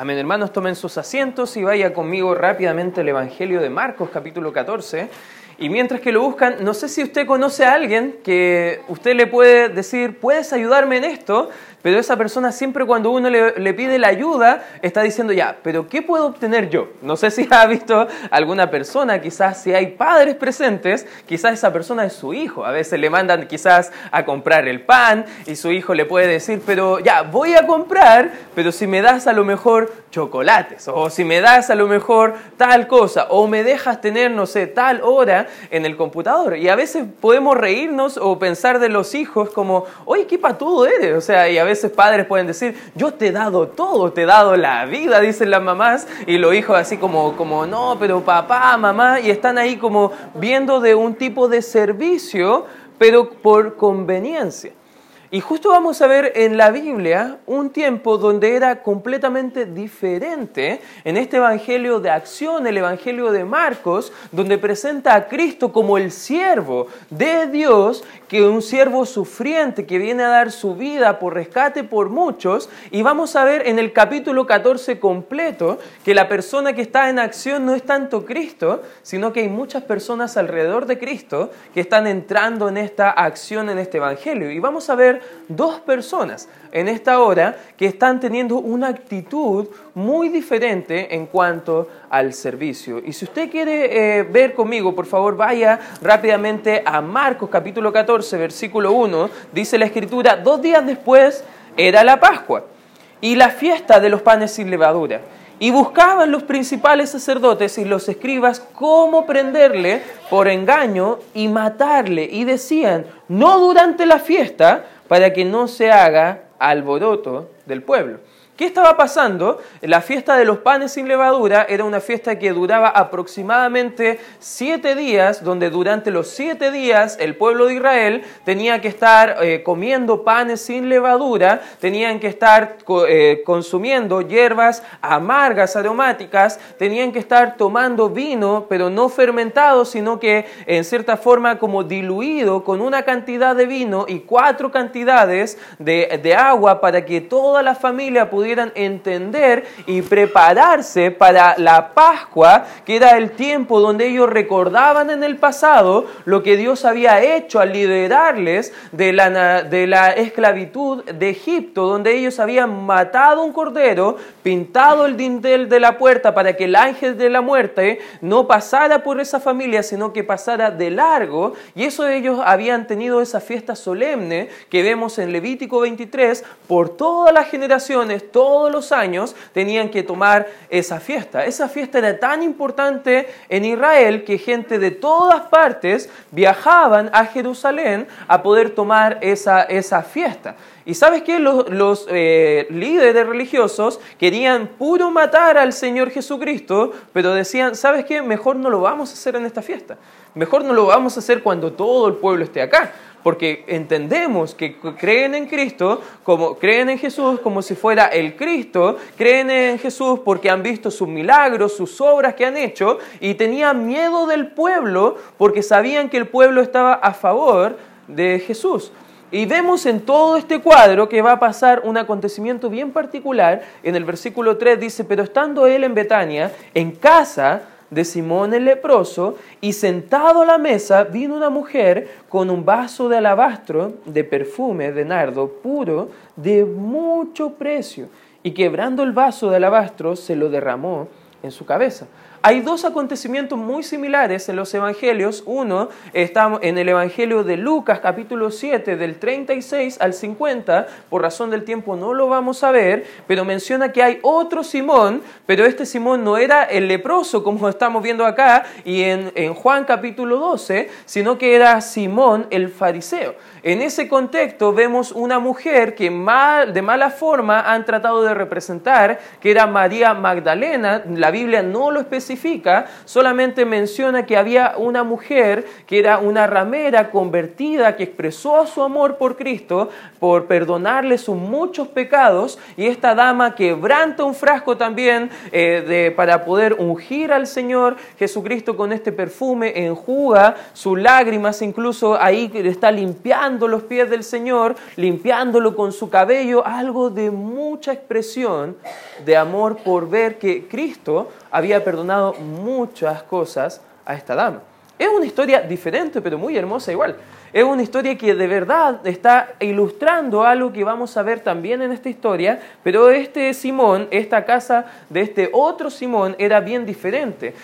Amén, hermanos, tomen sus asientos y vaya conmigo rápidamente al Evangelio de Marcos, capítulo 14. Y mientras que lo buscan, no sé si usted conoce a alguien que usted le puede decir, ¿puedes ayudarme en esto? pero esa persona siempre cuando uno le, pide la ayuda está diciendo, ya, pero ¿qué puedo obtener yo? No sé si ha visto alguna persona, quizás si hay padres presentes, quizás esa persona es su hijo. A veces le mandan quizás a comprar el pan y su hijo le puede decir, pero ya, voy a comprar, pero si me das a lo mejor chocolates, o si me das a lo mejor tal cosa, o me dejas tener, no sé, tal hora en el computador. Y a veces podemos reírnos o pensar de los hijos como, oye, qué patudo eres. O sea, y a veces padres pueden decir, yo te he dado todo, te he dado la vida, dicen las mamás, y los hijos así como, como, no, pero papá, mamá, y están ahí como viendo de un tipo de servicio, pero por conveniencia. Y justo vamos a ver en la Biblia un tiempo donde era completamente diferente en este Evangelio de acción, el Evangelio de Marcos, donde presenta a Cristo como el siervo de Dios, que un siervo sufriente que viene a dar su vida por rescate por muchos. Y vamos a ver en el capítulo 14 completo que la persona que está en acción no es tanto Cristo, sino que hay muchas personas alrededor de Cristo que están entrando en esta acción, en este Evangelio. Y vamos a ver dos personas en esta hora que están teniendo una actitud muy diferente en cuanto al servicio. Y si usted quiere eh, ver conmigo, por favor, vaya rápidamente a Marcos capítulo 14, versículo 1. Dice la escritura, dos días después era la Pascua y la fiesta de los panes sin levadura. Y buscaban los principales sacerdotes y los escribas cómo prenderle por engaño y matarle. Y decían, no durante la fiesta, para que no se haga alboroto del pueblo. ¿Qué estaba pasando? La fiesta de los panes sin levadura era una fiesta que duraba aproximadamente siete días, donde durante los siete días el pueblo de Israel tenía que estar eh, comiendo panes sin levadura, tenían que estar eh, consumiendo hierbas amargas, aromáticas, tenían que estar tomando vino, pero no fermentado, sino que en cierta forma como diluido con una cantidad de vino y cuatro cantidades de, de agua para que toda la familia pudiera pudieran entender y prepararse para la Pascua, que era el tiempo donde ellos recordaban en el pasado lo que Dios había hecho al liberarles de la, de la esclavitud de Egipto, donde ellos habían matado un cordero, pintado el dintel de la puerta para que el ángel de la muerte no pasara por esa familia, sino que pasara de largo. Y eso ellos habían tenido esa fiesta solemne que vemos en Levítico 23 por todas las generaciones, todos los años tenían que tomar esa fiesta. Esa fiesta era tan importante en Israel que gente de todas partes viajaban a Jerusalén a poder tomar esa, esa fiesta. Y sabes qué? Los, eh, líderes religiosos querían puro matar al Señor Jesucristo, pero decían, ¿sabes qué? Mejor no lo vamos a hacer en esta fiesta. Mejor no lo vamos a hacer cuando todo el pueblo esté acá porque entendemos que creen en Cristo, como creen en Jesús como si fuera el Cristo, creen en Jesús porque han visto sus milagros, sus obras que han hecho y tenían miedo del pueblo porque sabían que el pueblo estaba a favor de Jesús. Y vemos en todo este cuadro que va a pasar un acontecimiento bien particular. En el versículo 3 dice, pero estando él en Betania, en casa, de Simón el leproso, y sentado a la mesa vino una mujer con un vaso de alabastro de perfume de nardo puro de mucho precio, y quebrando el vaso de alabastro se lo derramó en su cabeza. Hay dos acontecimientos muy similares en los evangelios. Uno está en el evangelio de Lucas capítulo 7 del 36 al 50. Por razón del tiempo no lo vamos a ver, pero menciona que hay otro Simón, pero este Simón no era el leproso como estamos viendo acá y en, Juan capítulo 12, sino que era Simón el fariseo. En ese contexto vemos una mujer que mal, de mala forma han tratado de representar, que era María Magdalena, la Biblia no lo especifica, solamente menciona que había una mujer que era una ramera convertida que expresó su amor por Cristo por perdonarle sus muchos pecados y esta dama quebranta un frasco también eh, de, para poder ungir al Señor. Jesucristo con este perfume, enjuga sus lágrimas, incluso ahí está limpiando los pies del Señor, limpiándolo con su cabello, algo de mucha expresión de amor por ver que Cristo había perdonado muchas cosas a esta dama. Es una historia diferente, pero muy hermosa igual. Es una historia que de verdad está ilustrando algo que vamos a ver también en esta historia, pero este Simón, esta casa de este otro Simón era bien diferente.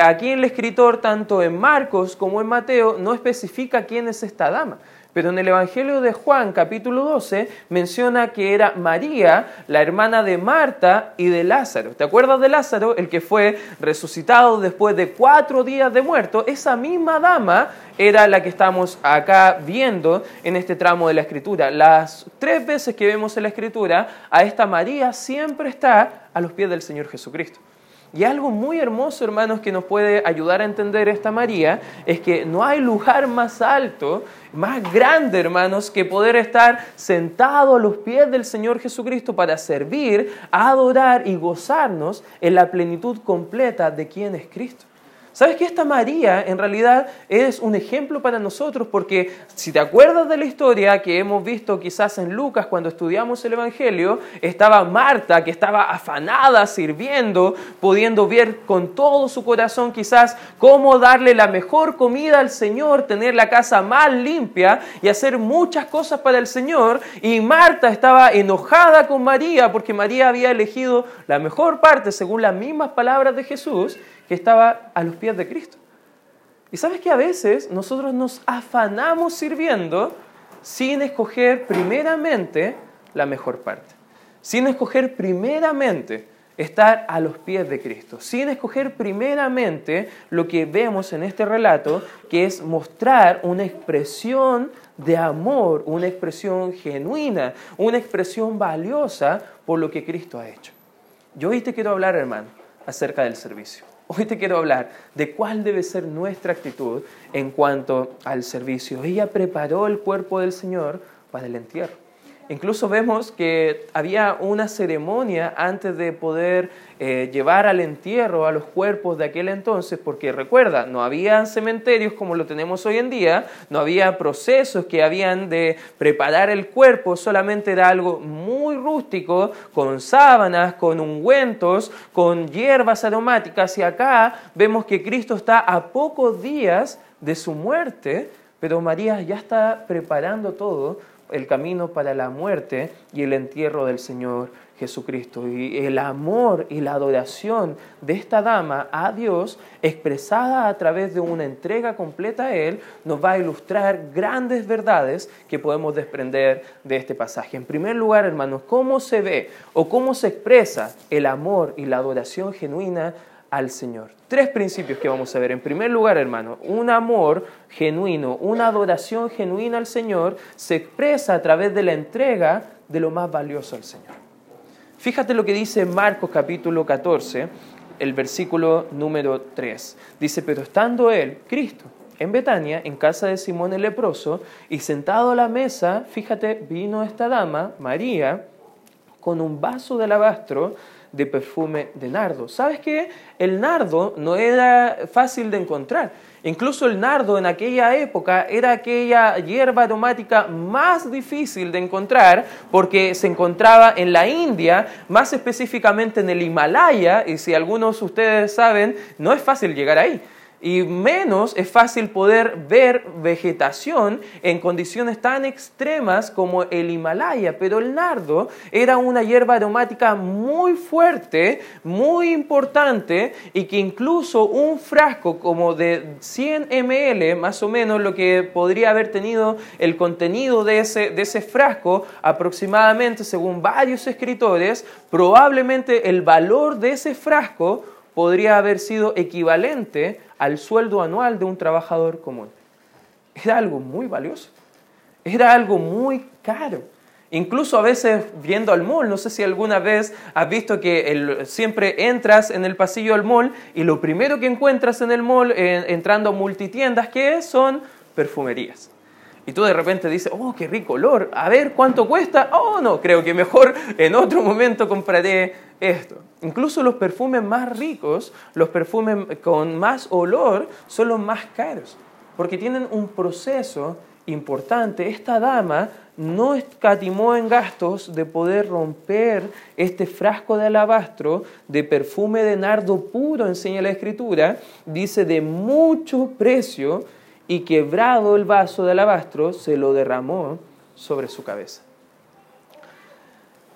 Aquí el escritor, tanto en Marcos como en Mateo, no especifica quién es esta dama. Pero en el Evangelio de Juan, capítulo 12, menciona que era María, la hermana de Marta y de Lázaro. ¿Te acuerdas de Lázaro, el que fue resucitado después de cuatro días de muerto? Esa misma dama era la que estamos acá viendo en este tramo de la escritura. Las tres veces que vemos en la escritura, a esta María siempre está a los pies del Señor Jesucristo. Y algo muy hermoso, hermanos, que nos puede ayudar a entender esta María, es que no hay lugar más alto, más grande, hermanos, que poder estar sentado a los pies del Señor Jesucristo para servir, adorar y gozarnos en la plenitud completa de quién es Cristo. ¿Sabes que esta María en realidad es un ejemplo para nosotros? Porque si te acuerdas de la historia que hemos visto quizás en Lucas cuando estudiamos el Evangelio, estaba Marta que estaba afanada sirviendo, pudiendo ver con todo su corazón quizás cómo darle la mejor comida al Señor, tener la casa más limpia y hacer muchas cosas para el Señor. Y Marta estaba enojada con María porque María había elegido la mejor parte según las mismas palabras de Jesús que estaba a los pies de Cristo. Y sabes que a veces nosotros nos afanamos sirviendo sin escoger primeramente la mejor parte, sin escoger primeramente estar a los pies de Cristo, sin escoger primeramente lo que vemos en este relato, que es mostrar una expresión de amor, una expresión genuina, una expresión valiosa por lo que Cristo ha hecho. Yo hoy te quiero hablar, hermano, acerca del servicio. Hoy te quiero hablar de cuál debe ser nuestra actitud en cuanto al servicio. Ella preparó el cuerpo del Señor para el entierro. Incluso vemos que había una ceremonia antes de poder eh, llevar al entierro a los cuerpos de aquel entonces, porque recuerda, no había cementerios como lo tenemos hoy en día, no había procesos que habían de preparar el cuerpo, solamente era algo muy rústico, con sábanas, con ungüentos, con hierbas aromáticas, y acá vemos que Cristo está a pocos días de su muerte, pero María ya está preparando todo el camino para la muerte y el entierro del Señor Jesucristo. Y el amor y la adoración de esta dama a Dios, expresada a través de una entrega completa a Él, nos va a ilustrar grandes verdades que podemos desprender de este pasaje. En primer lugar, hermanos, ¿cómo se ve o cómo se expresa el amor y la adoración genuina al Señor. Tres principios que vamos a ver. En primer lugar, hermano, un amor genuino, una adoración genuina al Señor se expresa a través de la entrega de lo más valioso al Señor. Fíjate lo que dice Marcos capítulo 14, el versículo número 3. Dice, pero estando él, Cristo, en Betania, en casa de Simón el leproso, y sentado a la mesa, fíjate, vino esta dama, María, con un vaso de alabastro de perfume de nardo. ¿Sabes qué? El nardo no era fácil de encontrar. Incluso el nardo en aquella época era aquella hierba aromática más difícil de encontrar porque se encontraba en la India, más específicamente en el Himalaya, y si algunos de ustedes saben, no es fácil llegar ahí y menos es fácil poder ver vegetación en condiciones tan extremas como el Himalaya. Pero el nardo era una hierba aromática muy fuerte, muy importante y que incluso un frasco como de 100 ml, más o menos lo que podría haber tenido el contenido de ese, de ese frasco, aproximadamente según varios escritores, probablemente el valor de ese frasco podría haber sido equivalente al sueldo anual de un trabajador común. Era algo muy valioso, era algo muy caro. Incluso a veces viendo al mall, no sé si alguna vez has visto que siempre entras en el pasillo del mall y lo primero que encuentras en el mall, entrando a multitiendas, ¿qué son? Perfumerías. Y tú de repente dices, oh, qué rico olor, a ver cuánto cuesta. Oh, no, creo que mejor en otro momento compraré esto. Incluso los perfumes más ricos, los perfumes con más olor, son los más caros, porque tienen un proceso importante. Esta dama no escatimó en gastos de poder romper este frasco de alabastro de perfume de nardo puro, enseña la escritura, dice de mucho precio, y quebrado el vaso de alabastro, se lo derramó sobre su cabeza.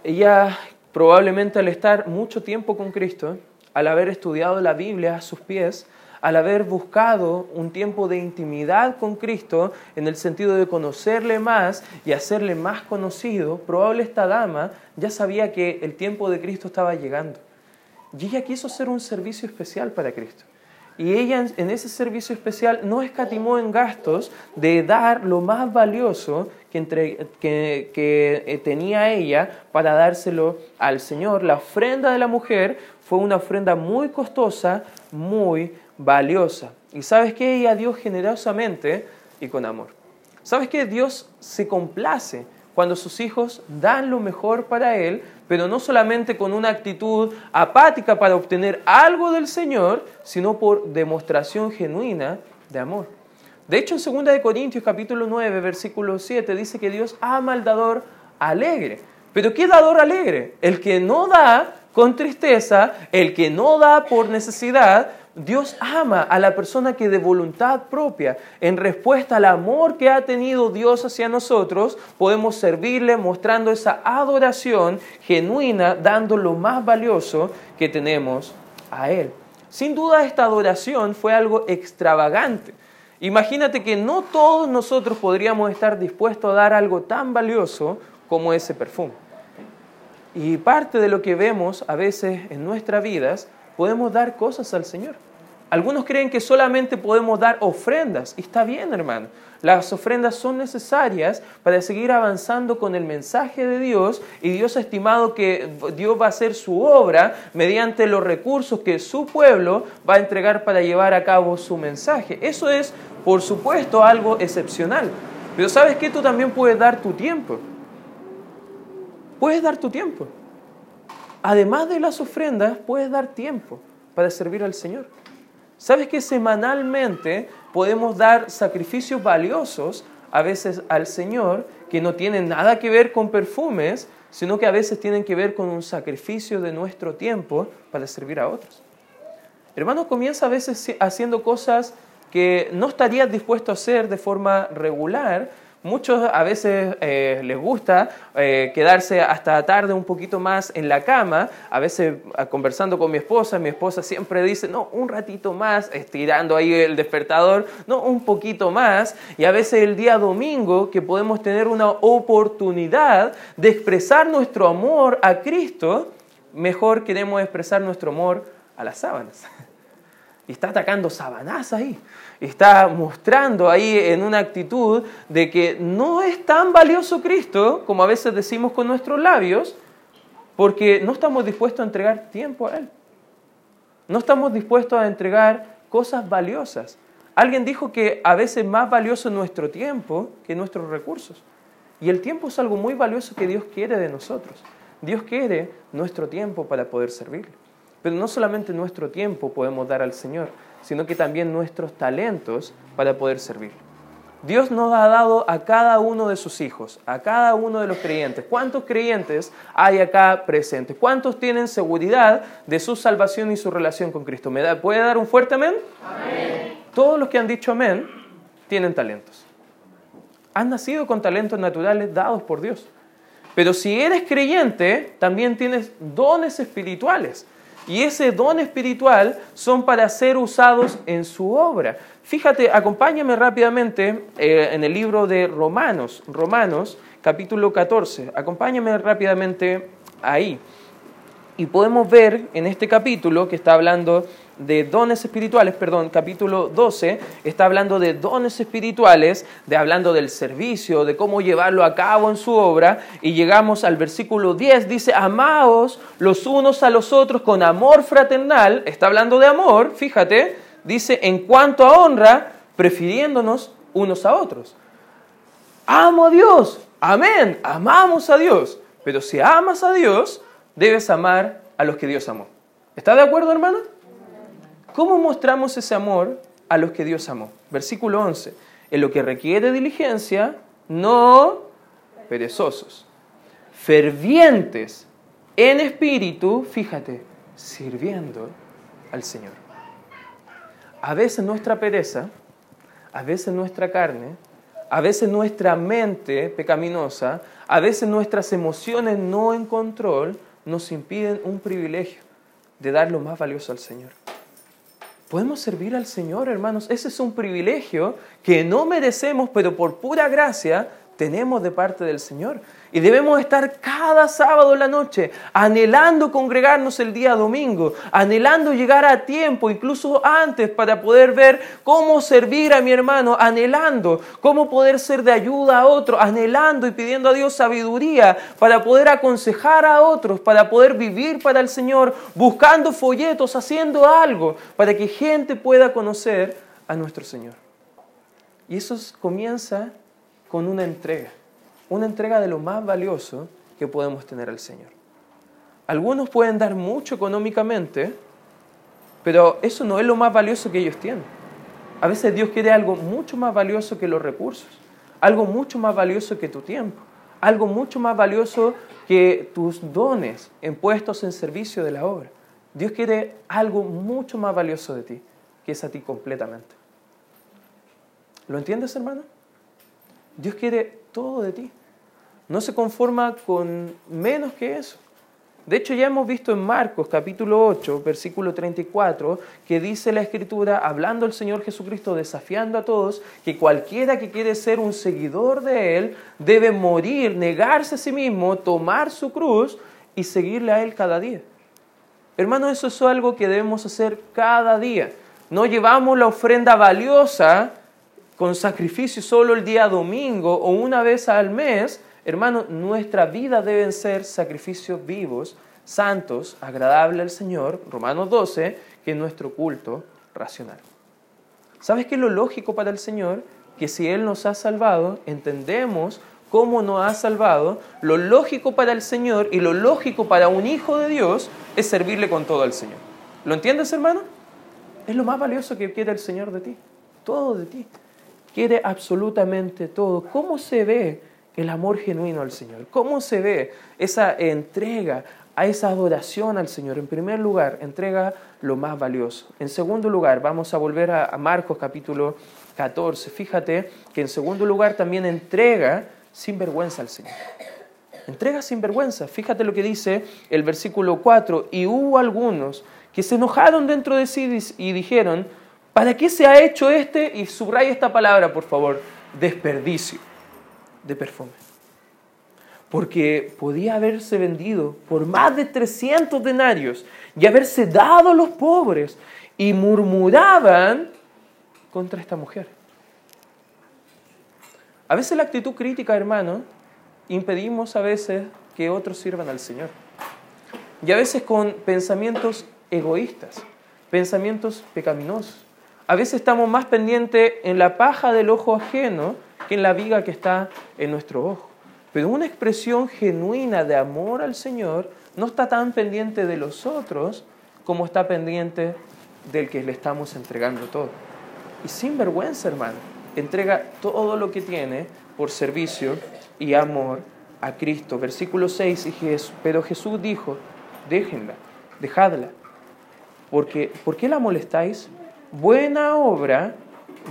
Ella probablemente al estar mucho tiempo con Cristo, al haber estudiado la Biblia a sus pies, al haber buscado un tiempo de intimidad con Cristo en el sentido de conocerle más y hacerle más conocido, probable esta dama ya sabía que el tiempo de Cristo estaba llegando. Y ella quiso hacer un servicio especial para Cristo. Y ella en ese servicio especial no escatimó en gastos de dar lo más valioso que, eh, tenía ella para dárselo al Señor. La ofrenda de la mujer fue una ofrenda muy costosa, muy valiosa. Y sabes que ella dio generosamente y con amor. ¿Sabes que Dios se complace cuando sus hijos dan lo mejor para Él, pero no solamente con una actitud apática para obtener algo del Señor, sino por demostración genuina de amor? De hecho, en 2 Corintios capítulo 9, versículo 7 dice que Dios ama al dador alegre. Pero ¿qué dador alegre? El que no da con tristeza, el que no da por necesidad, Dios ama a la persona que de voluntad propia, en respuesta al amor que ha tenido Dios hacia nosotros, podemos servirle mostrando esa adoración genuina, dando lo más valioso que tenemos a Él. Sin duda esta adoración fue algo extravagante. Imagínate que no todos nosotros podríamos estar dispuestos a dar algo tan valioso como ese perfume. Y parte de lo que vemos a veces en nuestras vidas podemos dar cosas al Señor. Algunos creen que solamente podemos dar ofrendas, y está bien, hermano. Las ofrendas son necesarias para seguir avanzando con el mensaje de Dios y Dios ha estimado que Dios va a hacer su obra mediante los recursos que su pueblo va a entregar para llevar a cabo su mensaje. Eso es, por supuesto, algo excepcional. Pero sabes que tú también puedes dar tu tiempo. Puedes dar tu tiempo además de las ofrendas, puedes dar tiempo para servir al Señor. ¿Sabes que semanalmente podemos dar sacrificios valiosos a veces al Señor que no tienen nada que ver con perfumes, sino que a veces tienen que ver con un sacrificio de nuestro tiempo para servir a otros? Hermano, comienza a veces haciendo cosas que no estarías dispuesto a hacer de forma regular, Muchos a veces eh, les gusta eh, quedarse hasta tarde un poquito más en la cama, a veces conversando con mi esposa, mi esposa siempre dice, no, un ratito más, estirando ahí el despertador, no, un poquito más, y a veces el día domingo que podemos tener una oportunidad de expresar nuestro amor a Cristo, mejor queremos expresar nuestro amor a las sábanas. Está atacando sábanas ahí está mostrando ahí en una actitud de que no es tan valioso Cristo como a veces decimos con nuestros labios, porque no estamos dispuestos a entregar tiempo a Él. No estamos dispuestos a entregar cosas valiosas. Alguien dijo que a veces más valioso es nuestro tiempo que nuestros recursos. Y el tiempo es algo muy valioso que Dios quiere de nosotros. Dios quiere nuestro tiempo para poder servirle. Pero no solamente nuestro tiempo podemos dar al Señor, sino que también nuestros talentos para poder servir. Dios nos ha dado a cada uno de sus hijos, a cada uno de los creyentes. ¿Cuántos creyentes hay acá presentes? ¿Cuántos tienen seguridad de su salvación y su relación con Cristo? ¿Me ¿Puede dar un fuerte amén? amén? Todos los que han dicho amén tienen talentos. Han nacido con talentos naturales dados por Dios. Pero si eres creyente, también tienes dones espirituales y ese don espiritual son para ser usados en su obra. Fíjate, acompáñame rápidamente eh, en el libro de Romanos, Romanos capítulo 14, acompáñame rápidamente ahí. Y podemos ver en este capítulo que está hablando de dones espirituales, perdón, capítulo 12, está hablando de dones espirituales, de hablando del servicio, de cómo llevarlo a cabo en su obra, y llegamos al versículo 10, dice, amaos los unos a los otros con amor fraternal, está hablando de amor, fíjate, dice, en cuanto a honra, prefiriéndonos unos a otros. Amo a Dios, amén, amamos a Dios, pero si amas a Dios, debes amar a los que Dios amó. ¿Está de acuerdo, hermano? ¿Cómo mostramos ese amor a los que Dios amó? Versículo 11. En lo que requiere diligencia, no perezosos, fervientes en espíritu, fíjate, sirviendo al Señor. A veces nuestra pereza, a veces nuestra carne, a veces nuestra mente pecaminosa, a veces nuestras emociones no en control nos impiden un privilegio de dar lo más valioso al Señor. Podemos servir al Señor, hermanos. Ese es un privilegio que no merecemos, pero por pura gracia tenemos de parte del Señor. Y debemos estar cada sábado en la noche anhelando congregarnos el día domingo, anhelando llegar a tiempo, incluso antes, para poder ver cómo servir a mi hermano, anhelando cómo poder ser de ayuda a otro, anhelando y pidiendo a Dios sabiduría para poder aconsejar a otros, para poder vivir para el Señor, buscando folletos, haciendo algo, para que gente pueda conocer a nuestro Señor. Y eso comienza con una entrega una entrega de lo más valioso que podemos tener al Señor. Algunos pueden dar mucho económicamente, pero eso no es lo más valioso que ellos tienen. A veces Dios quiere algo mucho más valioso que los recursos, algo mucho más valioso que tu tiempo, algo mucho más valioso que tus dones en puestos en servicio de la obra. Dios quiere algo mucho más valioso de ti, que es a ti completamente. ¿Lo entiendes, hermano? Dios quiere todo de ti no se conforma con menos que eso. De hecho, ya hemos visto en Marcos capítulo 8, versículo 34, que dice la Escritura, hablando el Señor Jesucristo, desafiando a todos, que cualquiera que quiere ser un seguidor de Él debe morir, negarse a sí mismo, tomar su cruz y seguirle a Él cada día. Hermano, eso es algo que debemos hacer cada día. No llevamos la ofrenda valiosa con sacrificio solo el día domingo o una vez al mes, Hermano, nuestra vida deben ser sacrificios vivos, santos, agradables al Señor, Romanos 12, que es nuestro culto racional. ¿Sabes qué es lo lógico para el Señor? Que si Él nos ha salvado, entendemos cómo nos ha salvado, lo lógico para el Señor y lo lógico para un hijo de Dios es servirle con todo al Señor. ¿Lo entiendes, hermano? Es lo más valioso que quiere el Señor de ti, todo de ti. Quiere absolutamente todo. ¿Cómo se ve el amor genuino al Señor. ¿Cómo se ve esa entrega a esa adoración al Señor? En primer lugar, entrega lo más valioso. En segundo lugar, vamos a volver a, Marcos capítulo 14. Fíjate que en segundo lugar también entrega sin vergüenza al Señor. Entrega sin vergüenza. Fíjate lo que dice el versículo 4. Y hubo algunos que se enojaron dentro de sí y dijeron, ¿para qué se ha hecho este? Y subraya esta palabra, por favor, desperdicio de perfume. Porque podía haberse vendido por más de 300 denarios y haberse dado a los pobres y murmuraban contra esta mujer. A veces la actitud crítica, hermano, impedimos a veces que otros sirvan al Señor. Y a veces con pensamientos egoístas, pensamientos pecaminosos. A veces estamos más pendientes en la paja del ojo ajeno en la viga que está en nuestro ojo. Pero una expresión genuina de amor al Señor no está tan pendiente de los otros como está pendiente del que le estamos entregando todo. Y sin vergüenza, hermano, entrega todo lo que tiene por servicio y amor a Cristo. Versículo 6, pero Jesús dijo, déjenla, dejadla, porque ¿por qué la molestáis? Buena obra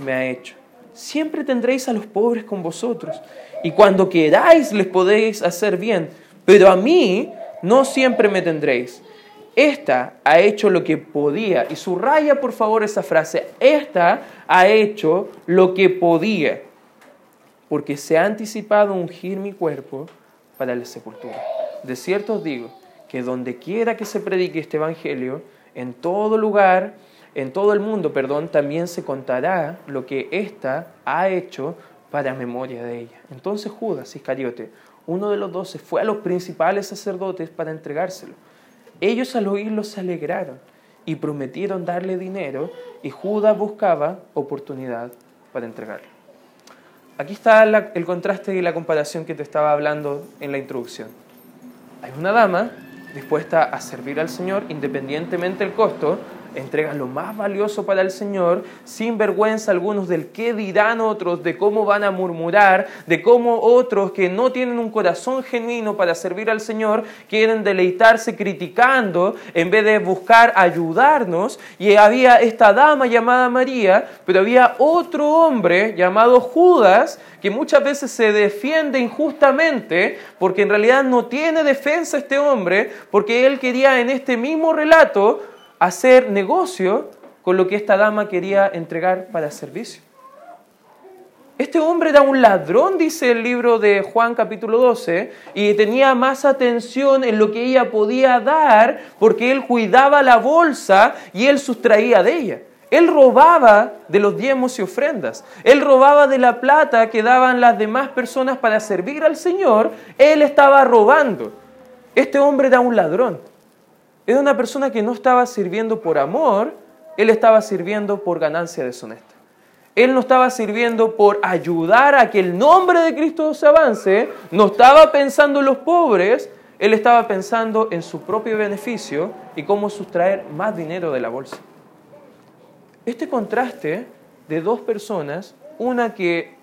me ha hecho siempre tendréis a los pobres con vosotros, y cuando queráis les podéis hacer bien, pero a mí no siempre me tendréis. Esta ha hecho lo que podía, y subraya por favor esa frase, esta ha hecho lo que podía, porque se ha anticipado ungir mi cuerpo para la sepultura. De cierto os digo que donde quiera que se predique este Evangelio, en todo lugar, en todo el mundo, perdón, también se contará lo que ésta ha hecho para memoria de ella. Entonces Judas Iscariote, uno de los doce, fue a los principales sacerdotes para entregárselo. Ellos al oírlo se alegraron y prometieron darle dinero y Judas buscaba oportunidad para entregarlo. Aquí está el contraste y la comparación que te estaba hablando en la introducción. Hay una dama dispuesta a servir al Señor independientemente del costo, entrega lo más valioso para el Señor, sin vergüenza algunos del qué dirán otros, de cómo van a murmurar, de cómo otros que no tienen un corazón genuino para servir al Señor quieren deleitarse criticando en vez de buscar ayudarnos. Y había esta dama llamada María, pero había otro hombre llamado Judas que muchas veces se defiende injustamente porque en realidad no tiene defensa este hombre, porque él quería en este mismo relato hacer negocio con lo que esta dama quería entregar para servicio. Este hombre era un ladrón, dice el libro de Juan capítulo 12, y tenía más atención en lo que ella podía dar porque él cuidaba la bolsa y él sustraía de ella. Él robaba de los diezmos y ofrendas. Él robaba de la plata que daban las demás personas para servir al Señor. Él estaba robando. Este hombre era un ladrón. Era una persona que no estaba sirviendo por amor, él estaba sirviendo por ganancia deshonesta. Él no estaba sirviendo por ayudar a que el nombre de Cristo se avance, no estaba pensando en los pobres, él estaba pensando en su propio beneficio y cómo sustraer más dinero de la bolsa. Este contraste de dos personas, una que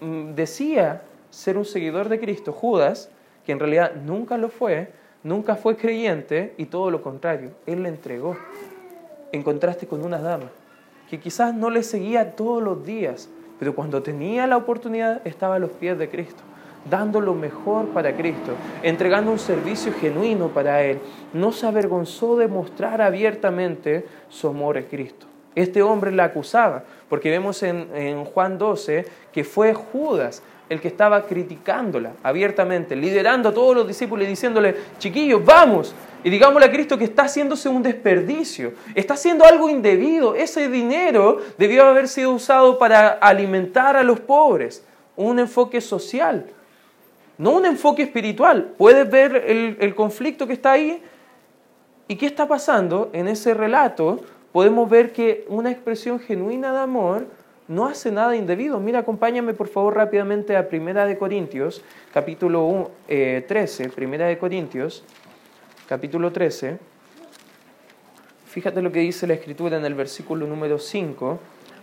mm, decía ser un seguidor de Cristo, Judas, que en realidad nunca lo fue, nunca fue creyente y todo lo contrario, él le entregó en contraste con una dama que quizás no le seguía todos los días, pero cuando tenía la oportunidad estaba a los pies de Cristo, dando lo mejor para Cristo, entregando un servicio genuino para Él. No se avergonzó de mostrar abiertamente su amor a Cristo. Este hombre la acusaba, porque vemos en, en Juan 12 que fue Judas el que estaba criticándola abiertamente, liderando a todos los discípulos y diciéndole, chiquillos, vamos, y digámosle a Cristo que está haciéndose un desperdicio, está haciendo algo indebido, ese dinero debió haber sido usado para alimentar a los pobres, un enfoque social, no un enfoque espiritual. Puedes ver el, el conflicto que está ahí y qué está pasando en ese relato. Podemos ver que una expresión genuina de amor no hace nada indebido. Mira, acompáñame por favor rápidamente a Primera de Corintios, capítulo 13, eh, Primera de Corintios, capítulo 13. Fíjate lo que dice la escritura en el versículo número 5,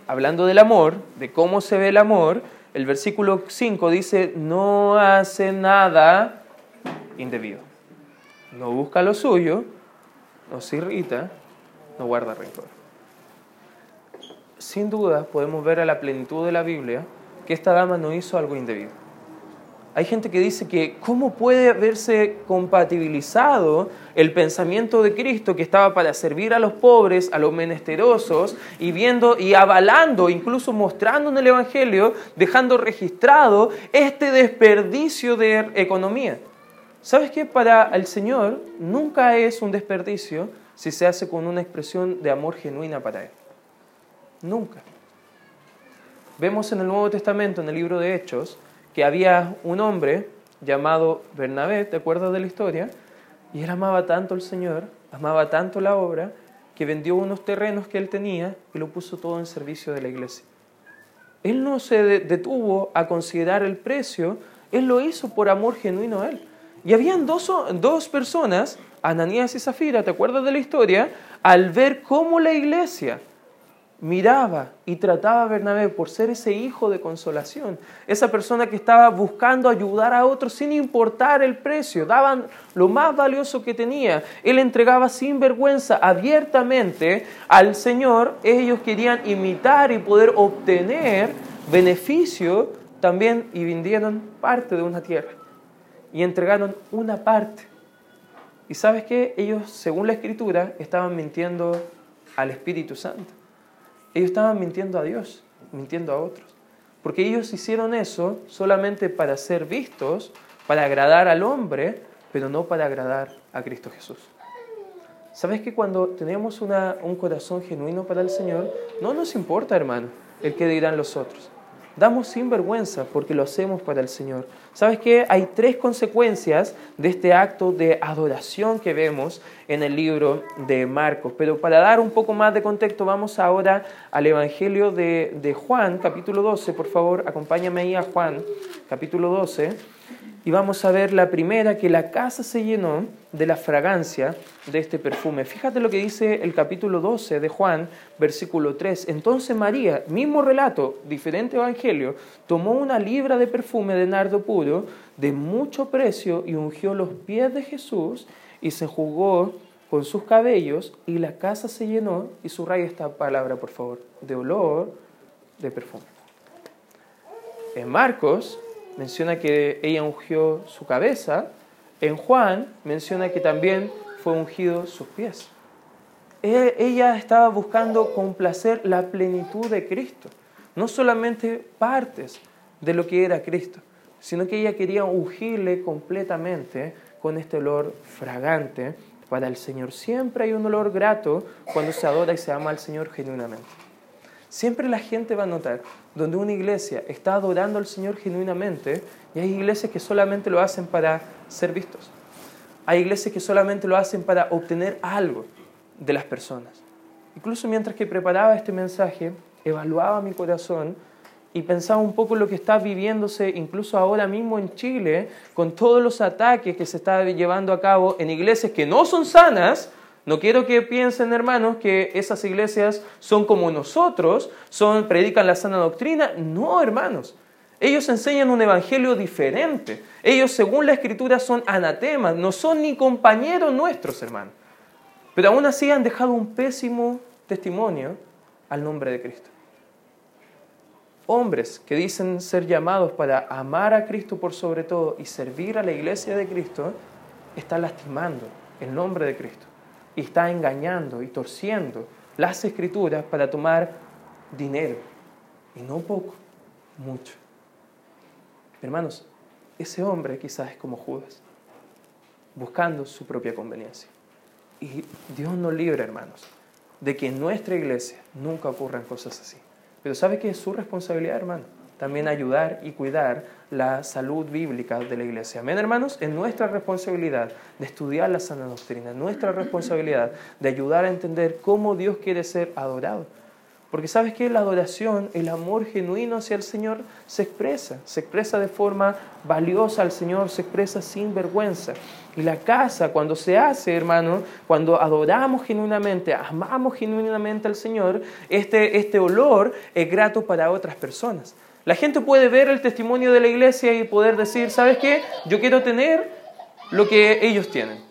hablando del amor, de cómo se ve el amor, el versículo 5 dice, no hace nada indebido. No busca lo suyo, no se irrita, no guarda rencor sin duda podemos ver a la plenitud de la Biblia que esta dama no hizo algo indebido. Hay gente que dice que cómo puede haberse compatibilizado el pensamiento de Cristo que estaba para servir a los pobres, a los menesterosos, y viendo y avalando, incluso mostrando en el Evangelio, dejando registrado este desperdicio de economía. ¿Sabes qué? Para el Señor nunca es un desperdicio si se hace con una expresión de amor genuina para Él. Nunca. Vemos en el Nuevo Testamento, en el libro de Hechos, que había un hombre llamado Bernabé, ¿te acuerdas de la historia? Y él amaba tanto al Señor, amaba tanto la obra, que vendió unos terrenos que él tenía y lo puso todo en servicio de la iglesia. Él no se detuvo a considerar el precio, él lo hizo por amor genuino a él. Y habían dos, dos personas, Ananías y Zafira, ¿te acuerdas de la historia? Al ver cómo la iglesia miraba y trataba a Bernabé por ser ese hijo de consolación, esa persona que estaba buscando ayudar a otros sin importar el precio, daban lo más valioso que tenía. Él entregaba sin vergüenza, abiertamente al Señor. Ellos querían imitar y poder obtener beneficio también y vendieron parte de una tierra y entregaron una parte. Y sabes qué? Ellos, según la escritura, estaban mintiendo al Espíritu Santo. Ellos estaban mintiendo a Dios, mintiendo a otros. Porque ellos hicieron eso solamente para ser vistos, para agradar al hombre, pero no para agradar a Cristo Jesús. ¿Sabes que cuando tenemos un corazón genuino para el Señor, no nos importa, hermano, el que dirán los otros? Damos sin vergüenza porque lo hacemos para el Señor. ¿Sabes qué? Hay tres consecuencias de este acto de adoración que vemos en el libro de Marcos. Pero para dar un poco más de contexto, vamos ahora al Evangelio de, Juan, capítulo 12. Por favor, acompáñame ahí a Juan, capítulo 12 y vamos a ver la primera, que la casa se llenó de la fragancia de este perfume. Fíjate lo que dice el capítulo 12 de Juan, versículo 3. Entonces María, mismo relato, diferente evangelio, tomó una libra de perfume de nardo puro de mucho precio y ungió los pies de Jesús y se enjugó con sus cabellos y la casa se llenó, y subraya esta palabra por favor, de olor de perfume. En Marcos menciona que ella ungió su cabeza, en Juan menciona que también fue ungido sus pies. E, ella estaba buscando complacer la plenitud de Cristo, no solamente partes de lo que era Cristo, sino que ella quería ungirle completamente con este olor fragante para el Señor. Siempre hay un olor grato cuando se adora y se ama al Señor genuinamente. Siempre la gente va a notar donde una iglesia está adorando al Señor genuinamente y hay iglesias que solamente lo hacen para ser vistos. Hay iglesias que solamente lo hacen para obtener algo de las personas. Incluso mientras que preparaba este mensaje, evaluaba mi corazón y pensaba un poco lo que está viviéndose incluso ahora mismo en Chile, con todos los ataques que se están llevando a cabo en iglesias que no son sanas, no quiero que piensen, hermanos, que esas iglesias son como nosotros, son predican la sana doctrina. No, hermanos. Ellos enseñan un evangelio diferente. Ellos, según la escritura, son anatemas, no son ni compañeros nuestros, hermanos. Pero aún así han dejado un pésimo testimonio al nombre de Cristo. Hombres que dicen ser llamados para amar a Cristo por sobre todo y servir a la iglesia de Cristo, están lastimando el nombre de Cristo y está engañando y torciendo las escrituras para tomar dinero. Y no poco, mucho. Hermanos, ese hombre quizás es como Judas, buscando su propia conveniencia. Y Dios nos libre, hermanos, de que en nuestra iglesia nunca ocurran cosas así. Pero ¿sabe que es su responsabilidad, hermano? También ayudar y cuidar la salud bíblica de la iglesia. Amén, hermanos, es nuestra responsabilidad de estudiar la sana doctrina, nuestra responsabilidad de ayudar a entender cómo Dios quiere ser adorado. Porque sabes que la adoración, el amor genuino hacia el Señor se expresa, se expresa de forma valiosa al Señor, se expresa sin vergüenza. Y la casa, cuando se hace, hermano, cuando adoramos genuinamente, amamos genuinamente al Señor, este, este olor es grato para otras personas. La gente puede ver el testimonio de la iglesia y poder decir, ¿sabes qué? Yo quiero tener lo que ellos tienen.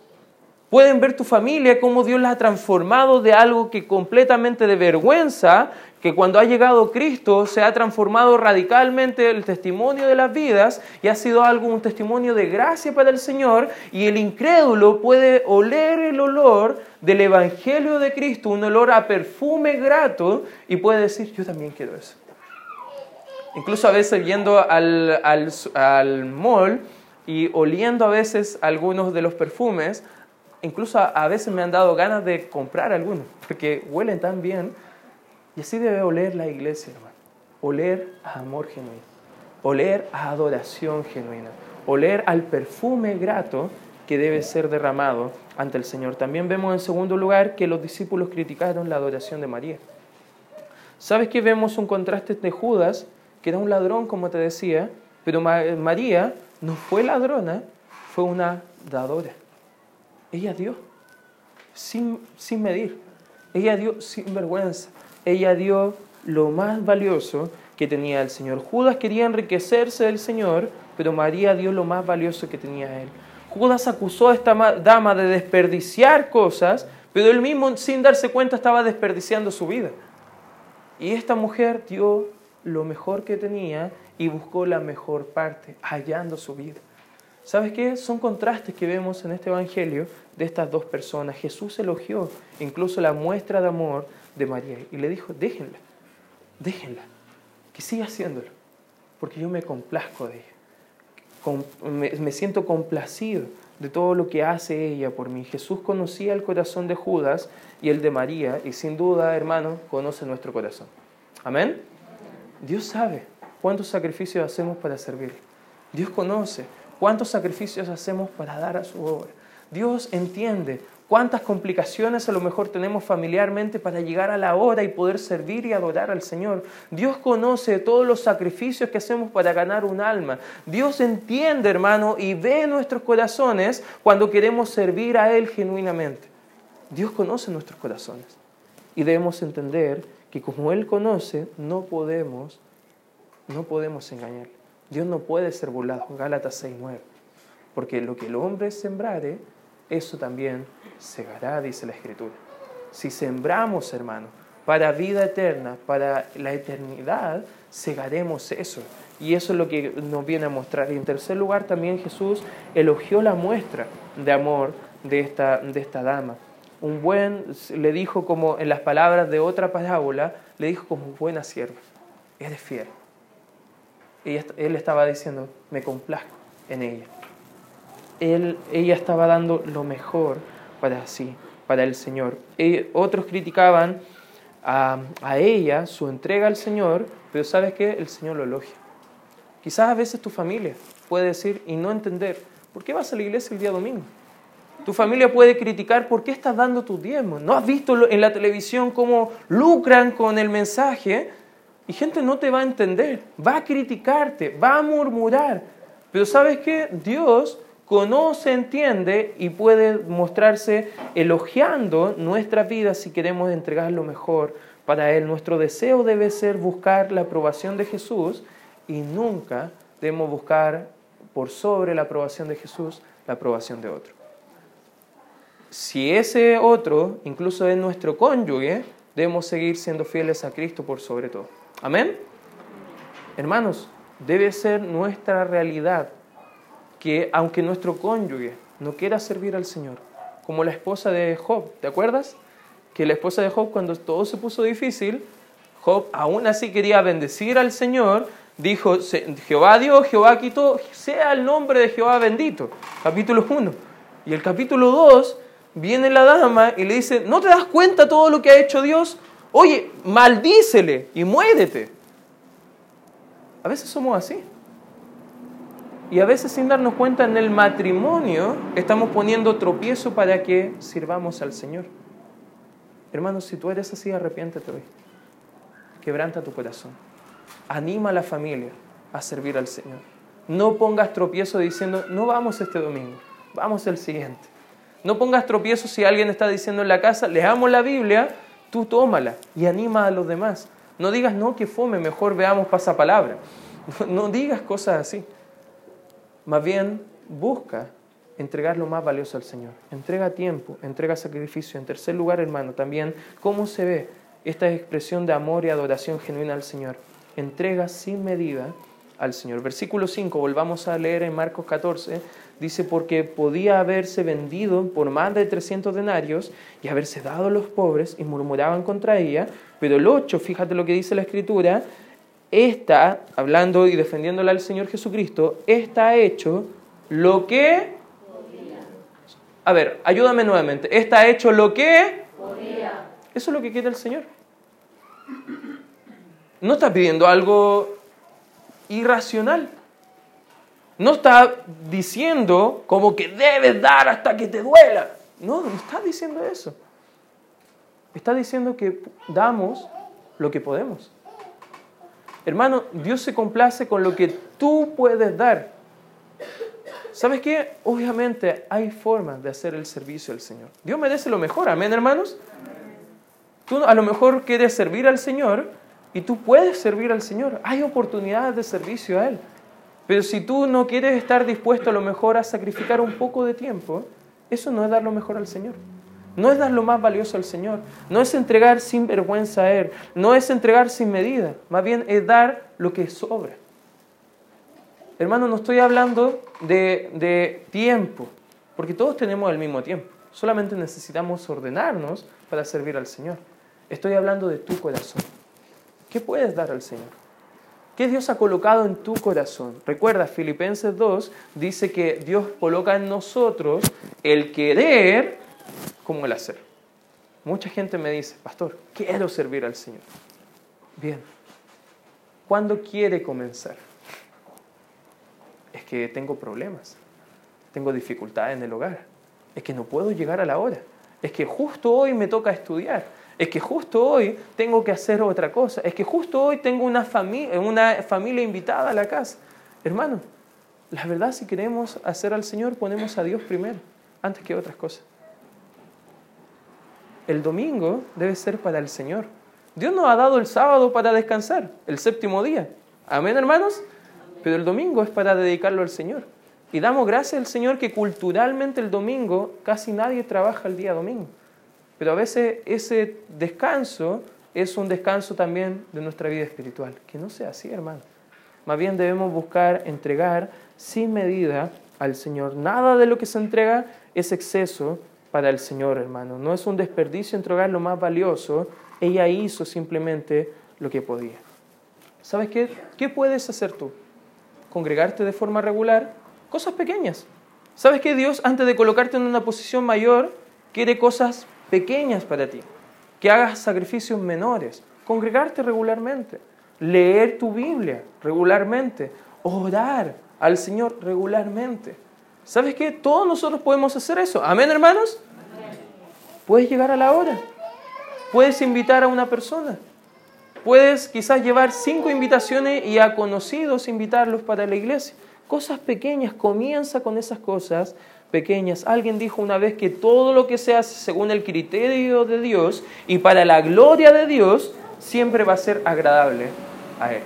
Pueden ver tu familia, cómo Dios la ha transformado de algo que completamente de vergüenza, que cuando ha llegado Cristo se ha transformado radicalmente el testimonio de las vidas y ha sido algo, un testimonio de gracia para el Señor y el incrédulo puede oler el olor del Evangelio de Cristo, un olor a perfume grato y puede decir, yo también quiero eso. Incluso a veces yendo al, al, mall y oliendo a veces algunos de los perfumes, incluso a, veces me han dado ganas de comprar algunos, porque huelen tan bien. Y así debe oler la iglesia, hermano. Oler a amor genuino, oler a adoración genuina, oler al perfume grato que debe ser derramado ante el Señor. También vemos en segundo lugar que los discípulos criticaron la adoración de María. ¿Sabes que vemos un contraste de Judas que era un ladrón, como te decía, pero María no fue ladrona, fue una dadora. Ella dio, sin, sin medir. Ella dio sin vergüenza. Ella dio lo más valioso que tenía el Señor. Judas quería enriquecerse del Señor, pero María dio lo más valioso que tenía él. Judas acusó a esta dama de desperdiciar cosas, pero él mismo, sin darse cuenta, estaba desperdiciando su vida. Y esta mujer dio lo mejor que tenía y buscó la mejor parte, hallando su vida. ¿Sabes qué? Son contrastes que vemos en este Evangelio de estas dos personas. Jesús elogió incluso la muestra de amor de María y le dijo, déjenla, déjenla, que siga haciéndolo, porque yo me complazco de ella. Me, siento complacido de todo lo que hace ella por mí. Jesús conocía el corazón de Judas y el de María y sin duda, hermano, conoce nuestro corazón. Amén. Dios sabe cuántos sacrificios hacemos para servir. Dios conoce cuántos sacrificios hacemos para dar a su obra. Dios entiende cuántas complicaciones a lo mejor tenemos familiarmente para llegar a la hora y poder servir y adorar al Señor. Dios conoce todos los sacrificios que hacemos para ganar un alma. Dios entiende, hermano, y ve nuestros corazones cuando queremos servir a Él genuinamente. Dios conoce nuestros corazones y debemos entender que como Él conoce, no podemos, no podemos engañar. Dios no puede ser burlado. Gálatas 6.9. Porque lo que el hombre sembrare, eso también segará, dice la Escritura. Si sembramos, hermano, para vida eterna, para la eternidad, segaremos eso. Y eso es lo que nos viene a mostrar. Y en tercer lugar, también Jesús elogió la muestra de amor de esta, de esta dama. Un buen, le dijo como en las palabras de otra parábola, le dijo como buena sierva, eres fiel. Él estaba diciendo, me complazco en ella ella estaba dando lo mejor para sí, para el Señor. Y otros criticaban a, ella, su entrega al Señor, pero ¿sabes qué? El Señor lo elogia. Quizás a veces tu familia puede decir y no entender, ¿por qué vas a la iglesia el día domingo? Tu familia puede criticar por qué estás dando tu diezmo. ¿No has visto en la televisión cómo lucran con el mensaje? Y gente no te va a entender, va a criticarte, va a murmurar. Pero ¿sabes qué? Dios conoce, entiende y puede mostrarse elogiando nuestra vida si queremos entregar lo mejor para Él. Nuestro deseo debe ser buscar la aprobación de Jesús y nunca debemos buscar por sobre la aprobación de Jesús la aprobación de otro. Si ese otro incluso es nuestro cónyuge, debemos seguir siendo fieles a Cristo por sobre todo. Amén. Hermanos, debe ser nuestra realidad que aunque nuestro cónyuge no quiera servir al Señor, como la esposa de Job, ¿te acuerdas? Que la esposa de Job cuando todo se puso difícil, Job aún así quería bendecir al Señor, dijo, Jehová dio, Jehová quitó, sea el nombre de Jehová bendito. Capítulo 1. Y el capítulo 2 viene la dama y le dice, ¿no te das cuenta todo lo que ha hecho Dios? Oye, maldícele y muédete. A veces somos así. Y a veces sin darnos cuenta en el matrimonio estamos poniendo tropiezo para que sirvamos al Señor. Hermanos, si tú eres así, arrepiéntete hoy. Quebranta tu corazón. Anima a la familia a servir al Señor. No pongas tropiezo diciendo, no vamos este domingo, vamos el siguiente. No pongas tropiezo si alguien está diciendo en la casa, leamos la Biblia, tú tómala y anima a los demás. No digas, no, que fome, mejor veamos pasapalabra. No digas cosas así. Más bien, busca entregar lo más valioso al Señor. Entrega tiempo, entrega sacrificio. En tercer lugar, hermano, también, ¿cómo se ve esta expresión de amor y adoración genuina al Señor? Entrega sin medida al Señor. Versículo 5, volvamos a leer en Marcos 14, dice, porque podía haberse vendido por más de 300 denarios y haberse dado a los pobres y murmuraban contra ella, pero el 8, fíjate lo que dice la Escritura, está, hablando y defendiéndola al Señor Jesucristo, está hecho lo que... A ver, ayúdame nuevamente. Está hecho lo que... Eso es lo que quiere el Señor. No está pidiendo algo irracional. No está diciendo como que debes dar hasta que te duela. No, no está diciendo eso. Está diciendo que damos lo que podemos. Hermano, Dios se complace con lo que tú puedes dar. ¿Sabes qué? Obviamente hay formas de hacer el servicio al Señor. Dios merece lo mejor, amén hermanos. Tú a lo mejor quieres servir al Señor y tú puedes servir al Señor. Hay oportunidades de servicio a Él. Pero si tú no quieres estar dispuesto a lo mejor a sacrificar un poco de tiempo, eso no es dar lo mejor al Señor. No es dar lo más valioso al Señor. No es entregar sin vergüenza a Él. No es entregar sin medida. Más bien es dar lo que sobra. Hermano, no estoy hablando de, de tiempo, porque todos tenemos el mismo tiempo. Solamente necesitamos ordenarnos para servir al Señor. Estoy hablando de tu corazón. ¿Qué puedes dar al Señor? ¿Qué Dios ha colocado en tu corazón? Recuerda, Filipenses 2 dice que Dios coloca en nosotros el querer como el hacer. Mucha gente me dice, pastor, quiero servir al Señor. Bien, ¿cuándo quiere comenzar? Es que tengo problemas, tengo dificultades en el hogar, es que no puedo llegar a la hora, es que justo hoy me toca estudiar, es que justo hoy tengo que hacer otra cosa, es que justo hoy tengo una, familia, invitada a la casa. Hermano, la verdad si queremos hacer al Señor ponemos a Dios primero, antes que otras cosas. El domingo debe ser para el Señor. Dios nos ha dado el sábado para descansar, el séptimo día. Amén, hermanos. Pero el domingo es para dedicarlo al Señor. Y damos gracias al Señor que culturalmente el domingo casi nadie trabaja el día domingo. Pero a veces ese descanso es un descanso también de nuestra vida espiritual. Que no sea así, hermano. Más bien debemos buscar entregar sin medida al Señor. Nada de lo que se entrega es exceso para el Señor, hermano. No es un desperdicio entregar lo más valioso. Ella hizo simplemente lo que podía. ¿Sabes qué? ¿Qué puedes hacer tú? Congregarte de forma regular, cosas pequeñas. ¿Sabes qué? Dios, antes de colocarte en una posición mayor, quiere cosas pequeñas para ti, que hagas sacrificios menores, congregarte regularmente, leer tu Biblia regularmente, orar al Señor regularmente. ¿Sabes qué? Todos nosotros podemos hacer eso. Amén, hermanos. Puedes llegar a la hora. Puedes invitar a una persona. Puedes quizás llevar cinco invitaciones y a conocidos invitarlos para la iglesia. Cosas pequeñas, comienza con esas cosas pequeñas. Alguien dijo una vez que todo lo que se hace según el criterio de Dios y para la gloria de Dios siempre va a ser agradable a Él.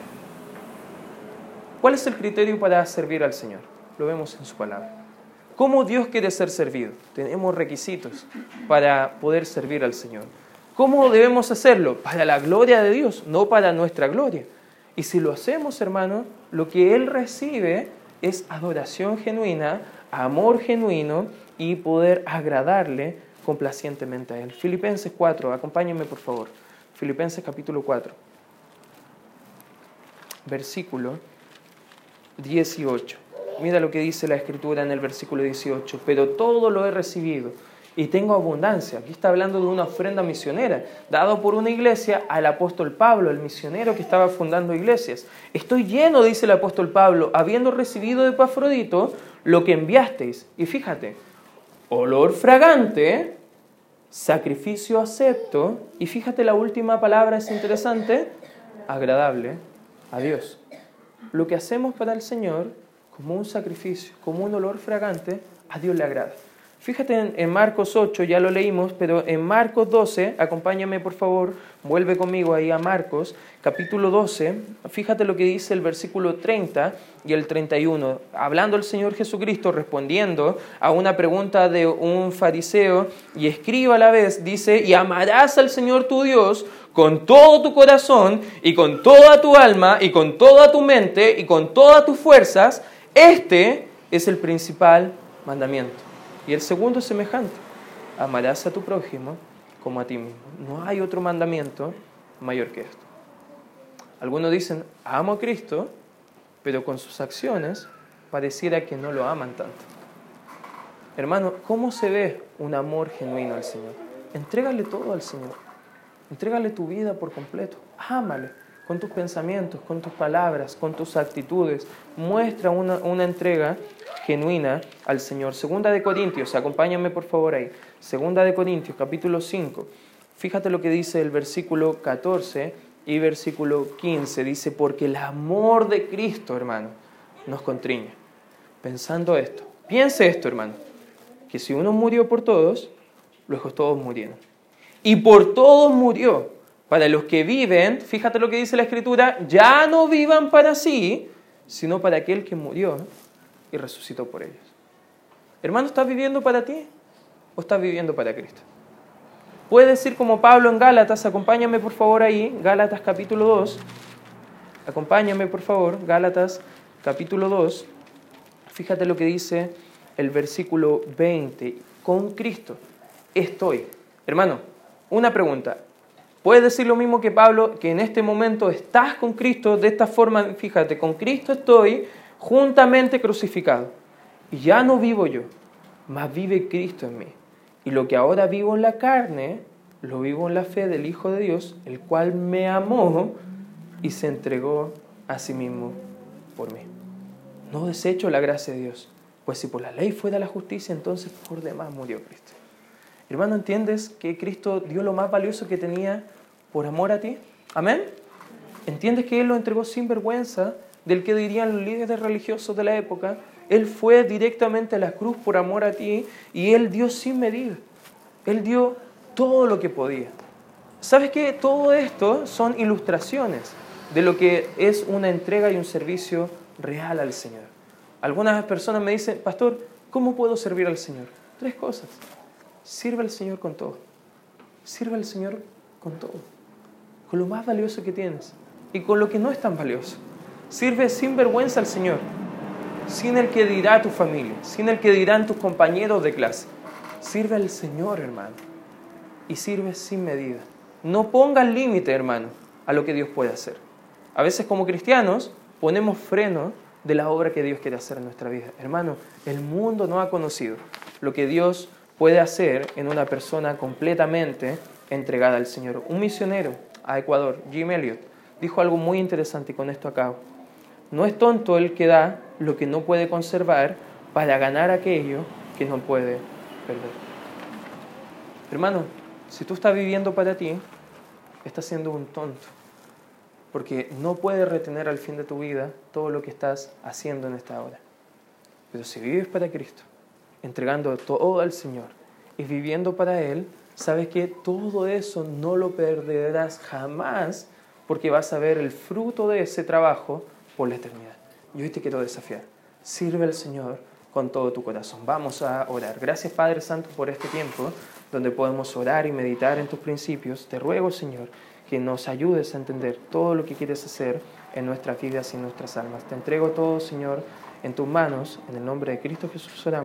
¿Cuál es el criterio para servir al Señor? Lo vemos en su palabra. ¿Cómo Dios quiere ser servido? Tenemos requisitos para poder servir al Señor. ¿Cómo debemos hacerlo? Para la gloria de Dios, no para nuestra gloria. Y si lo hacemos, hermano, lo que Él recibe es adoración genuina, amor genuino y poder agradarle complacientemente a Él. Filipenses 4, acompáñenme por favor. Filipenses capítulo 4, versículo 18. Mira lo que dice la escritura en el versículo 18. Pero todo lo he recibido y tengo abundancia. Aquí está hablando de una ofrenda misionera, dado por una iglesia al apóstol Pablo, el misionero que estaba fundando iglesias. Estoy lleno, dice el apóstol Pablo, habiendo recibido de Pafrodito lo que enviasteis. Y fíjate, olor fragante, sacrificio acepto, y fíjate la última palabra es interesante, agradable a Dios. Lo que hacemos para el Señor, como un sacrificio, como un olor fragante, a Dios le agrada. Fíjate en, Marcos 8, ya lo leímos, pero en Marcos 12, acompáñame por favor, vuelve conmigo ahí a Marcos, capítulo 12, fíjate lo que dice el versículo 30 y el 31, hablando el Señor Jesucristo, respondiendo a una pregunta de un fariseo y escriba a la vez, dice, y amarás al Señor tu Dios con todo tu corazón y con toda tu alma y con toda tu mente y con todas tus fuerzas, este es el principal mandamiento. Y el segundo es semejante. Amarás a tu prójimo como a ti mismo. No hay otro mandamiento mayor que esto. Algunos dicen, amo a Cristo, pero con sus acciones pareciera que no lo aman tanto. Hermano, ¿cómo se ve un amor genuino al Señor? Entrégale todo al Señor. Entrégale tu vida por completo. Ámale con tus pensamientos, con tus palabras, con tus actitudes. Muestra una, entrega genuina al Señor. Segunda de Corintios, acompáñame por favor ahí. Segunda de Corintios, capítulo 5. Fíjate lo que dice el versículo 14 y versículo 15. Dice, porque el amor de Cristo, hermano, nos contriña. Pensando esto, piense esto, hermano, que si uno murió por todos, luego todos murieron. Y por todos murió para los que viven, fíjate lo que dice la Escritura, ya no vivan para sí, sino para aquel que murió y resucitó por ellos. Hermano, ¿estás viviendo para ti o estás viviendo para Cristo? Puedes decir como Pablo en Gálatas, acompáñame por favor ahí, Gálatas capítulo 2, acompáñame por favor, Gálatas capítulo 2, fíjate lo que dice el versículo 20, con Cristo estoy. Hermano, una pregunta, Puedes decir lo mismo que Pablo, que en este momento estás con Cristo de esta forma, fíjate, con Cristo estoy juntamente crucificado. Y ya no vivo yo, mas vive Cristo en mí. Y lo que ahora vivo en la carne, lo vivo en la fe del Hijo de Dios, el cual me amó y se entregó a sí mismo por mí. No desecho la gracia de Dios, pues si por la ley fuera la justicia, entonces por demás murió Cristo. Hermano, ¿entiendes que Cristo dio lo más valioso que tenía por amor a ti? Amén. ¿Entiendes que Él lo entregó sin vergüenza del que dirían los líderes religiosos de la época? Él fue directamente a la cruz por amor a ti y Él dio sin medir. Él dio todo lo que podía. ¿Sabes qué? Todo esto son ilustraciones de lo que es una entrega y un servicio real al Señor. Algunas personas me dicen, pastor, ¿cómo puedo servir al Señor? Tres cosas. Sirve al Señor con todo. Sirve al Señor con todo. Con lo más valioso que tienes y con lo que no es tan valioso. Sirve sin vergüenza al Señor, sin el que dirá tu familia, sin el que dirán tus compañeros de clase. Sirve al Señor, hermano. Y sirve sin medida. No pongas límite, hermano, a lo que Dios puede hacer. A veces como cristianos ponemos freno de la obra que Dios quiere hacer en nuestra vida. Hermano, el mundo no ha conocido lo que Dios puede hacer en una persona completamente entregada al Señor. Un misionero a Ecuador, Jim Elliot, dijo algo muy interesante con esto acabo. No es tonto el que da lo que no puede conservar para ganar aquello que no puede perder. Hermano, si tú estás viviendo para ti, estás siendo un tonto, porque no puedes retener al fin de tu vida todo lo que estás haciendo en esta hora. Pero si vives para Cristo, entregando todo al Señor y viviendo para Él, sabes que todo eso no lo perderás jamás porque vas a ver el fruto de ese trabajo por la eternidad. Y hoy te quiero desafiar. Sirve al Señor con todo tu corazón. Vamos a orar. Gracias Padre Santo por este tiempo donde podemos orar y meditar en tus principios. Te ruego Señor que nos ayudes a entender todo lo que quieres hacer en nuestras vidas y en nuestras almas. Te entrego todo Señor en tus manos. En el nombre de Cristo Jesús oramos.